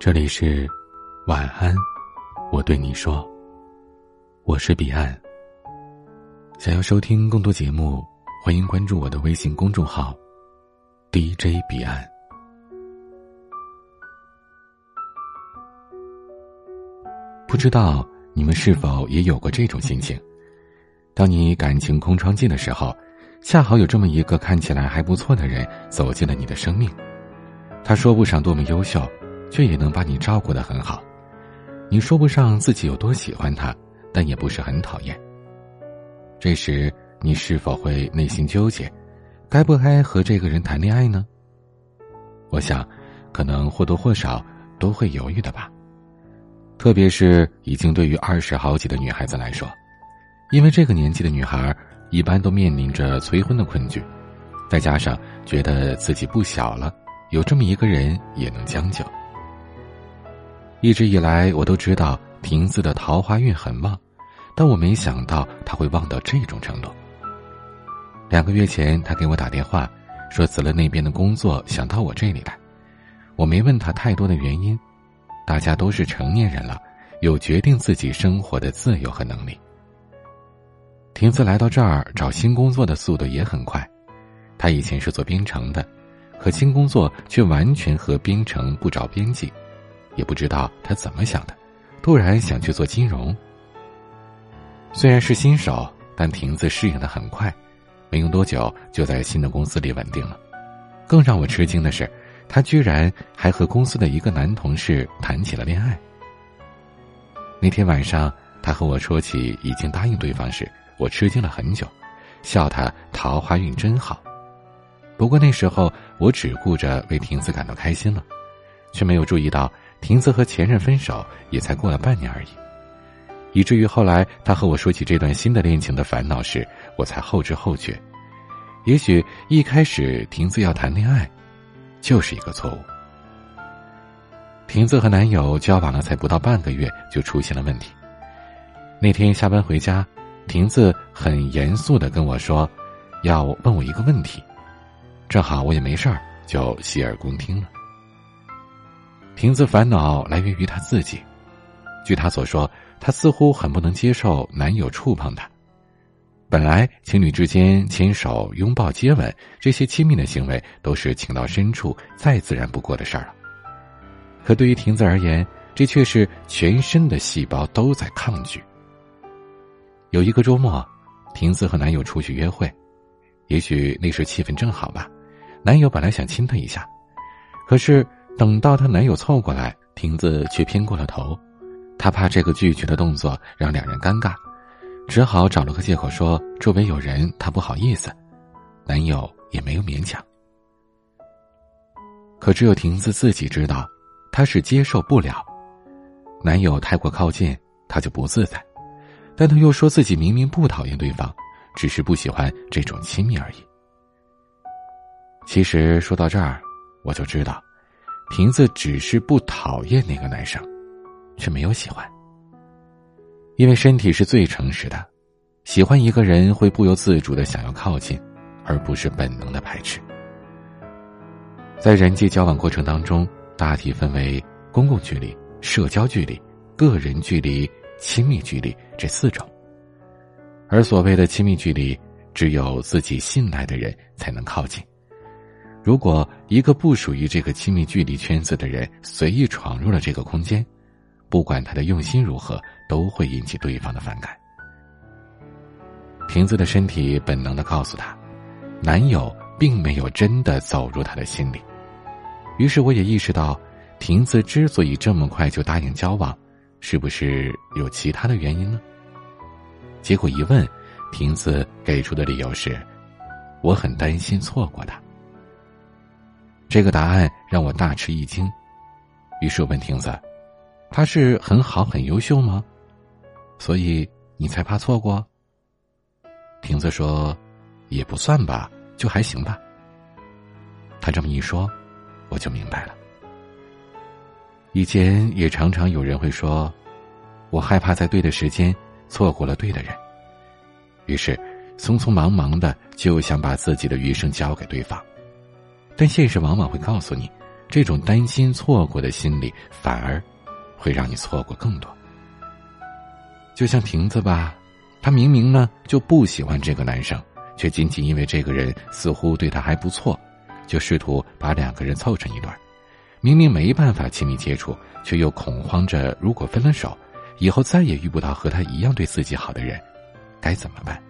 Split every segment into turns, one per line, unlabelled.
这里是晚安，我对你说，我是彼岸。想要收听更多节目，欢迎关注我的微信公众号 DJ 彼岸。不知道你们是否也有过这种心情？当你感情空窗期的时候，恰好有这么一个看起来还不错的人走进了你的生命。他说不上多么优秀，却也能把你照顾的很好。你说不上自己有多喜欢他，但也不是很讨厌。这时，你是否会内心纠结，该不该和这个人谈恋爱呢？我想，可能或多或少都会犹豫的吧。特别是已经对于二十好几的女孩子来说，因为这个年纪的女孩一般都面临着催婚的困局，再加上觉得自己不小了。有这么一个人也能将就。一直以来，我都知道亭子的桃花运很旺，但我没想到他会旺到这种程度。两个月前，他给我打电话，说辞了那边的工作，想到我这里来。我没问他太多的原因，大家都是成年人了，有决定自己生活的自由和能力。亭子来到这儿找新工作的速度也很快，他以前是做编程的。可新工作却完全和编程不着边际，也不知道他怎么想的，突然想去做金融。虽然是新手，但亭子适应的很快，没用多久就在新的公司里稳定了。更让我吃惊的是，他居然还和公司的一个男同事谈起了恋爱。那天晚上，他和我说起已经答应对方时，我吃惊了很久，笑他桃花运真好。不过那时候我只顾着为亭子感到开心了，却没有注意到亭子和前任分手也才过了半年而已，以至于后来他和我说起这段新的恋情的烦恼时，我才后知后觉。也许一开始亭子要谈恋爱，就是一个错误。亭子和男友交往了才不到半个月，就出现了问题。那天下班回家，亭子很严肃的跟我说，要问我一个问题。正好我也没事儿，就洗耳恭听了。瓶子烦恼来源于她自己，据她所说，她似乎很不能接受男友触碰她。本来情侣之间牵手、拥抱、接吻这些亲密的行为都是情到深处再自然不过的事儿了，可对于亭子而言，这却是全身的细胞都在抗拒。有一个周末，亭子和男友出去约会，也许那时气氛正好吧。男友本来想亲她一下，可是等到她男友凑过来，亭子却偏过了头。她怕这个拒绝的动作让两人尴尬，只好找了个借口说周围有人，她不好意思。男友也没有勉强。可只有亭子自己知道，她是接受不了男友太过靠近，她就不自在。但她又说自己明明不讨厌对方，只是不喜欢这种亲密而已。其实说到这儿，我就知道，瓶子只是不讨厌那个男生，却没有喜欢。因为身体是最诚实的，喜欢一个人会不由自主的想要靠近，而不是本能的排斥。在人际交往过程当中，大体分为公共距离、社交距离、个人距离、亲密距离这四种。而所谓的亲密距离，只有自己信赖的人才能靠近。如果一个不属于这个亲密距离圈子的人随意闯入了这个空间，不管他的用心如何，都会引起对方的反感。瓶子的身体本能的告诉他，男友并没有真的走入他的心里。于是我也意识到，瓶子之所以这么快就答应交往，是不是有其他的原因呢？结果一问，瓶子给出的理由是：我很担心错过他。这个答案让我大吃一惊，于是问亭子：“他是很好很优秀吗？所以你才怕错过？”亭子说：“也不算吧，就还行吧。”他这么一说，我就明白了。以前也常常有人会说：“我害怕在对的时间错过了对的人。”于是匆匆忙忙的就想把自己的余生交给对方。但现实往往会告诉你，这种担心错过的心理，反而会让你错过更多。就像亭子吧，他明明呢就不喜欢这个男生，却仅仅因为这个人似乎对他还不错，就试图把两个人凑成一对。明明没办法亲密接触，却又恐慌着，如果分了手，以后再也遇不到和他一样对自己好的人，该怎么办？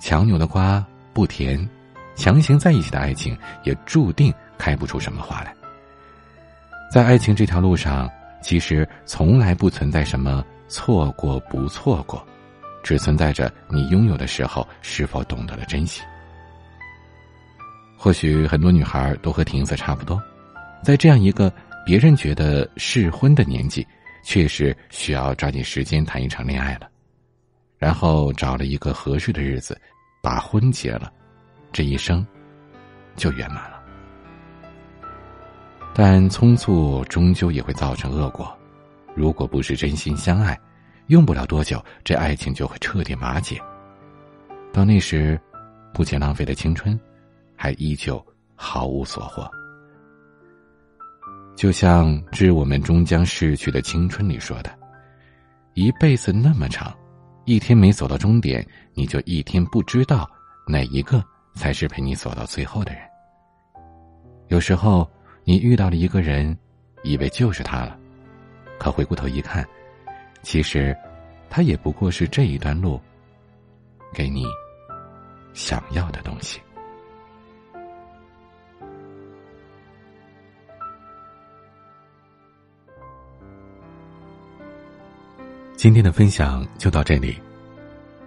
强扭的瓜不甜，强行在一起的爱情也注定开不出什么花来。在爱情这条路上，其实从来不存在什么错过不错过，只存在着你拥有的时候是否懂得了珍惜。或许很多女孩都和婷子差不多，在这样一个别人觉得适婚的年纪，确实需要抓紧时间谈一场恋爱了，然后找了一个合适的日子，把婚结了，这一生就圆满了。但匆促终究也会造成恶果，如果不是真心相爱，用不了多久，这爱情就会彻底瓦解。到那时，不仅浪费了青春。还依旧毫无所获，就像《致我们终将逝去的青春》里说的：“一辈子那么长，一天没走到终点，你就一天不知道哪一个才是陪你走到最后的人。”有时候，你遇到了一个人，以为就是他了，可回过头一看，其实他也不过是这一段路给你想要的东西。今天的分享就到这里，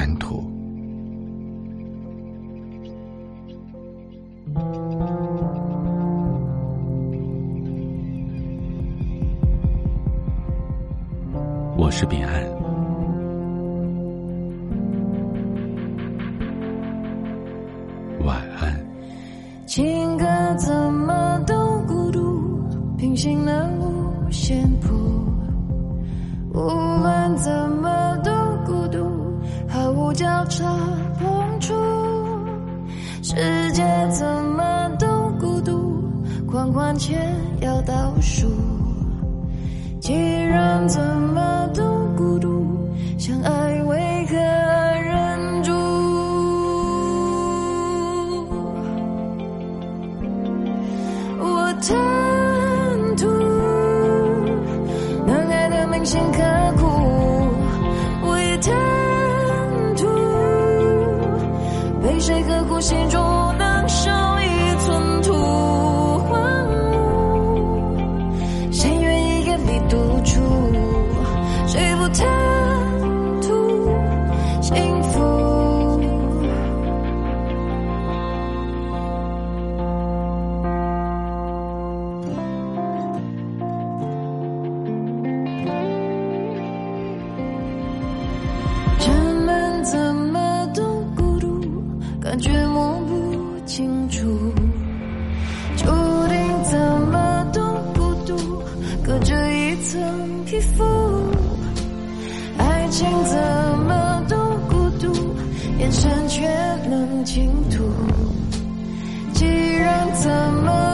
贪图》。我是彼岸，晚安。
情歌怎么都孤独，平行了无限谱。交叉碰触。世界怎么都孤独，狂欢前要倒数。既然怎么都孤独，相爱为何忍住？我贪图能爱的铭心眼神却能倾吐。既然怎么。